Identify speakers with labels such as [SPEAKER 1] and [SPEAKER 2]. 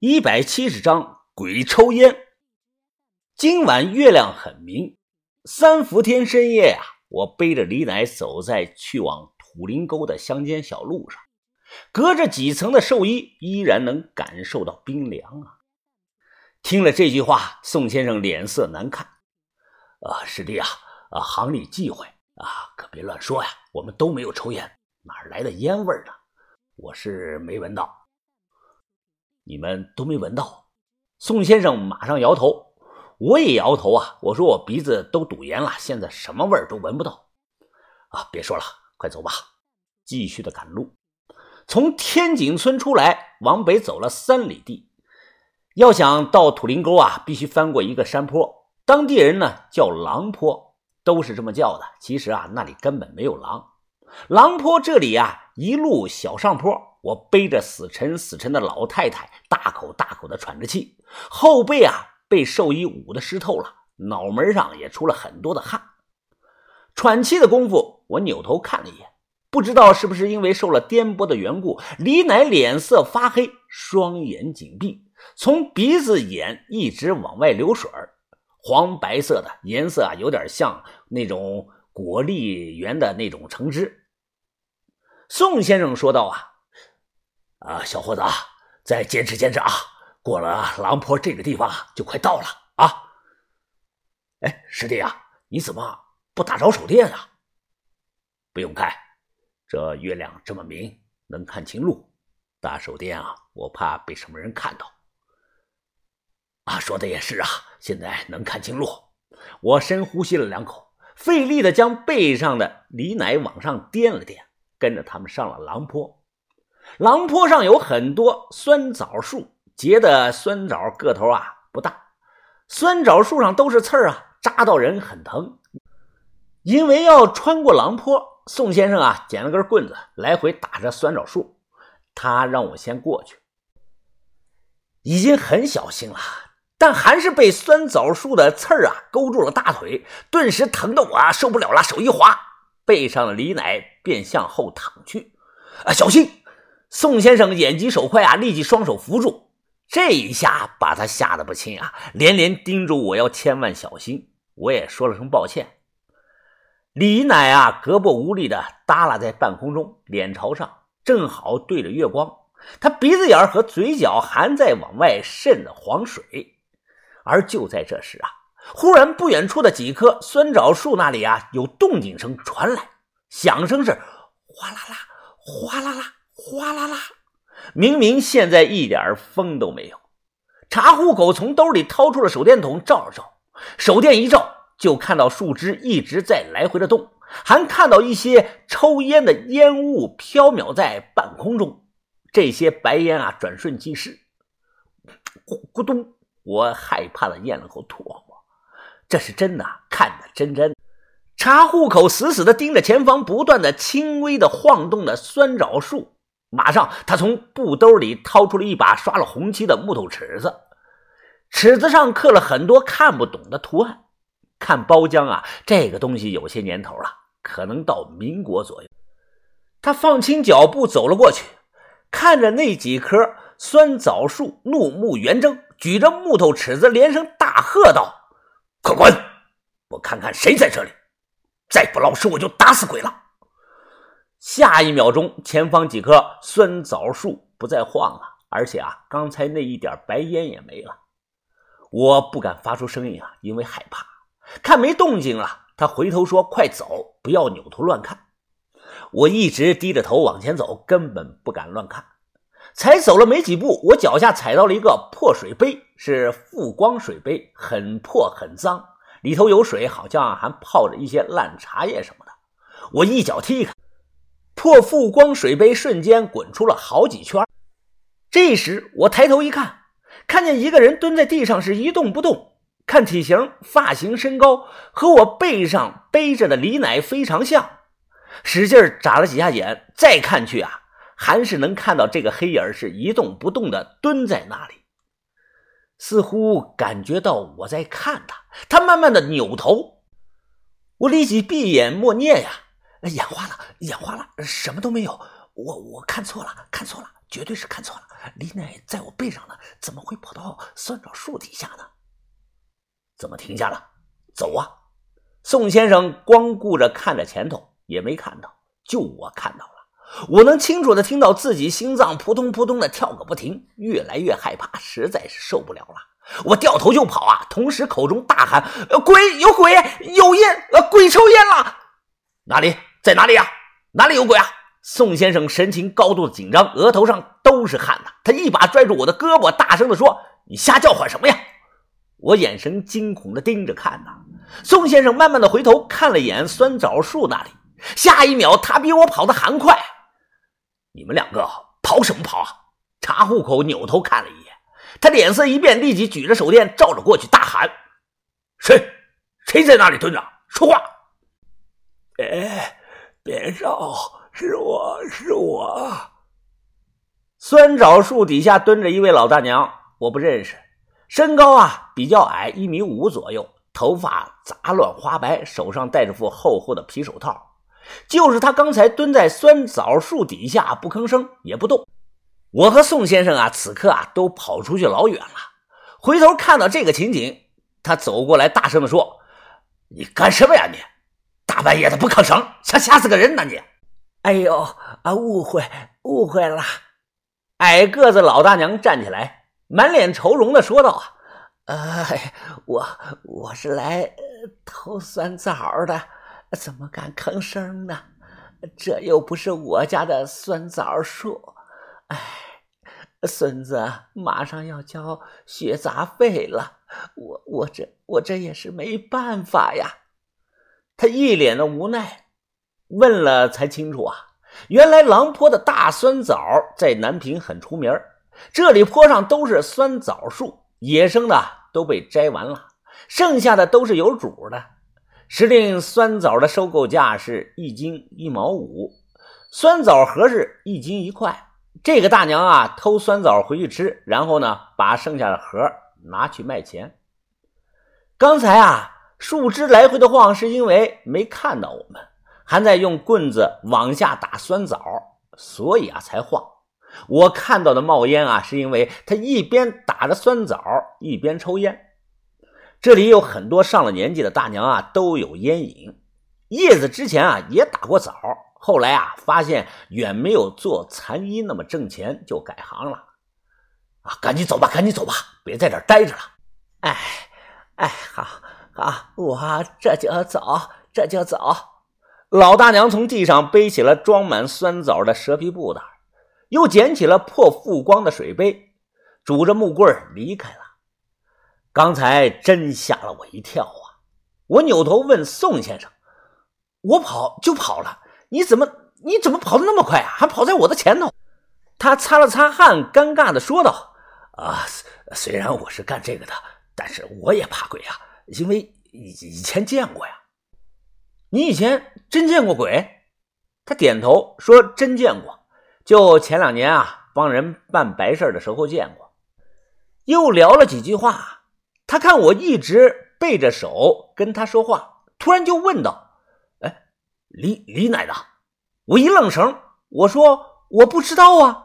[SPEAKER 1] 一百七十章鬼抽烟。今晚月亮很明，三伏天深夜呀，我背着李奶走在去往土林沟的乡间小路上，隔着几层的寿衣，依然能感受到冰凉啊。听了这句话，宋先生脸色难看。啊，师弟啊，啊，行里忌讳啊，可别乱说呀。我们都没有抽烟，哪来的烟味呢？我是没闻到。你们都没闻到，宋先生马上摇头，我也摇头啊。我说我鼻子都堵严了，现在什么味儿都闻不到。啊，别说了，快走吧。继续的赶路，从天井村出来，往北走了三里地。要想到土林沟啊，必须翻过一个山坡，当地人呢叫狼坡，都是这么叫的。其实啊，那里根本没有狼。狼坡这里啊，一路小上坡。我背着死沉死沉的老太太，大口大口的喘着气，后背啊被寿衣捂得湿透了，脑门上也出了很多的汗。喘气的功夫，我扭头看了一眼，不知道是不是因为受了颠簸的缘故，李奶脸色发黑，双眼紧闭，从鼻子眼一直往外流水儿黄白色的颜色啊，有点像那种果粒圆的那种橙汁。宋先生说道啊。啊，小伙子，再坚持坚持啊！过了狼坡这个地方就快到了啊！哎，师弟啊，你怎么不打着手电啊？不用开，这月亮这么明，能看清路。打手电啊，我怕被什么人看到。啊，说的也是啊，现在能看清路。我深呼吸了两口，费力的将背上的李奶往上掂了掂，跟着他们上了狼坡。狼坡上有很多酸枣树，结的酸枣个头啊不大，酸枣树上都是刺儿啊，扎到人很疼。因为要穿过狼坡，宋先生啊捡了根棍子，来回打着酸枣树。他让我先过去，已经很小心了，但还是被酸枣树的刺儿啊勾住了大腿，顿时疼得我啊受不了了，手一滑，背上的李奶便向后躺去。啊，小心！宋先生眼疾手快啊，立即双手扶住，这一下把他吓得不轻啊，连连叮嘱我要千万小心。我也说了声抱歉。李奶啊，胳膊无力的耷拉在半空中，脸朝上，正好对着月光。他鼻子眼和嘴角还在往外渗着黄水。而就在这时啊，忽然不远处的几棵酸枣树那里啊，有动静声传来，响声是哗啦啦，哗啦啦。哗啦啦！明明现在一点风都没有。查户口从兜里掏出了手电筒照了照，手电一照，就看到树枝一直在来回的动，还看到一些抽烟的烟雾飘渺在半空中。这些白烟啊，转瞬即逝。咕咕咚！我害怕的咽了口唾沫。这是真的，看得真真。查户口死死的盯着前方不断的轻微的晃动的酸枣树。马上，他从布兜里掏出了一把刷了红漆的木头尺子，尺子上刻了很多看不懂的图案。看包浆啊，这个东西有些年头了，可能到民国左右。他放轻脚步走了过去，看着那几棵酸枣树，怒目圆睁，举着木头尺子，连声大喝道：“快滚！我看看谁在这里！再不老实，我就打死鬼了！”下一秒钟，前方几棵酸枣树不再晃了，而且啊，刚才那一点白烟也没了。我不敢发出声音啊，因为害怕。看没动静了，他回头说：“快走，不要扭头乱看。”我一直低着头往前走，根本不敢乱看。才走了没几步，我脚下踩到了一个破水杯，是富光水杯，很破很脏，里头有水，好像还泡着一些烂茶叶什么的。我一脚踢开。破富光水杯瞬间滚出了好几圈。这时我抬头一看，看见一个人蹲在地上是一动不动。看体型、发型、身高，和我背上背着的李奶非常像。使劲眨了几下眼，再看去啊，还是能看到这个黑影是一动不动的蹲在那里，似乎感觉到我在看他。他慢慢的扭头，我立即闭眼默念呀。眼花了，眼花了，什么都没有。我我看错了，看错了，绝对是看错了。李奶在我背上呢，怎么会跑到酸枣树底下呢？怎么停下了？走啊！宋先生光顾着看着前头，也没看到，就我看到了。我能清楚的听到自己心脏扑通扑通的跳个不停，越来越害怕，实在是受不了了。我掉头就跑啊，同时口中大喊：“呃鬼有鬼，有烟，呃，鬼抽烟了！哪里在哪里呀？哪里有鬼啊？”宋先生神情高度紧张，额头上都是汗呐。他一把拽住我的胳膊，大声的说：“你瞎叫唤什么呀？”我眼神惊恐的盯着看呐。宋先生慢慢的回头看了眼酸枣树那里，下一秒他比我跑的还快。你们两个跑什么跑啊？查户口扭头看了一眼，他脸色一变，立即举着手电照着过去，大喊：“谁？谁在那里蹲着？说话！”
[SPEAKER 2] 哎别照，是我是我。
[SPEAKER 1] 酸枣树底下蹲着一位老大娘，我不认识，身高啊比较矮，一米五左右，头发杂乱花白，手上戴着副厚厚的皮手套。就是他刚才蹲在酸枣树底下不吭声也不动。我和宋先生啊，此刻啊都跑出去老远了。回头看到这个情景，他走过来，大声的说：“你干什么呀你？大半夜的不吭声，想吓死个人呢你！”
[SPEAKER 2] 哎呦啊，误会误会了。
[SPEAKER 1] 矮个子老大娘站起来，满脸愁容的说道：“
[SPEAKER 2] 啊，哎，我我是来偷酸枣的。”怎么敢吭声呢？这又不是我家的酸枣树。哎，孙子马上要交学杂费了，我我这我这也是没办法呀。
[SPEAKER 1] 他一脸的无奈，问了才清楚啊，原来狼坡的大酸枣在南平很出名这里坡上都是酸枣树，野生的都被摘完了，剩下的都是有主的。时令酸枣的收购价是一斤一毛五，酸枣核是一斤一块。这个大娘啊，偷酸枣回去吃，然后呢，把剩下的核拿去卖钱。刚才啊，树枝来回的晃，是因为没看到我们，还在用棍子往下打酸枣，所以啊才晃。我看到的冒烟啊，是因为他一边打着酸枣，一边抽烟。这里有很多上了年纪的大娘啊，都有烟瘾。叶子之前啊也打过枣，后来啊发现远没有做残衣那么挣钱，就改行了。啊，赶紧走吧，赶紧走吧，别在这儿待着了。
[SPEAKER 2] 哎，哎，好，啊，我这就走，这就走。
[SPEAKER 1] 老大娘从地上背起了装满酸枣的蛇皮布袋，又捡起了破富光的水杯，拄着木棍离开了。刚才真吓了我一跳啊！我扭头问宋先生：“我跑就跑了，你怎么你怎么跑的那么快啊？还跑在我的前头？”他擦了擦汗，尴尬的说道：“啊，虽然我是干这个的，但是我也怕鬼啊，因为以以前见过呀。你以前真见过鬼？”他点头说：“真见过，就前两年啊，帮人办白事的时候见过。”又聊了几句话。他看我一直背着手跟他说话，突然就问道：“哎，李李奶奶？”我一愣神，我说：“我不知道啊。”